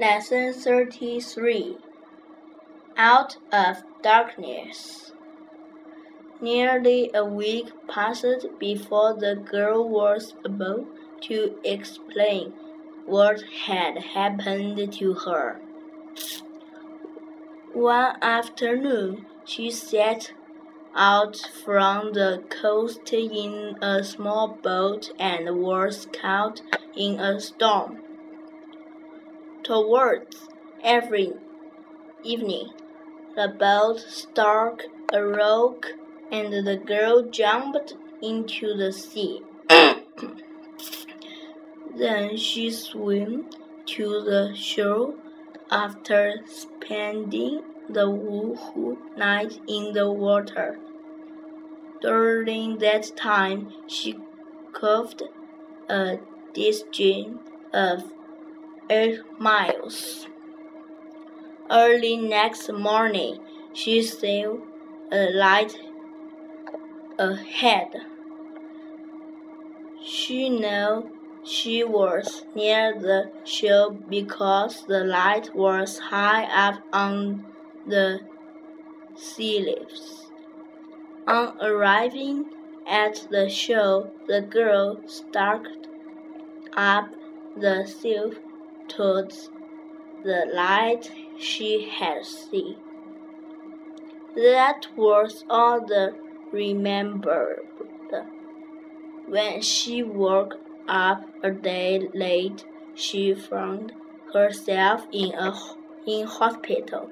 Lesson 33 Out of Darkness. Nearly a week passed before the girl was able to explain what had happened to her. One afternoon, she set out from the coast in a small boat and was caught in a storm. Towards every evening, the boat struck a rock and the girl jumped into the sea. then she swam to the shore after spending the whole night in the water. During that time, she covered a distance of eight miles. Early next morning, she saw a light ahead. She knew she was near the shore because the light was high up on the sea leaves. On arriving at the shore, the girl started up the steep towards the light she had seen. That was all the remembered. When she woke up a day late, she found herself in a in hospital.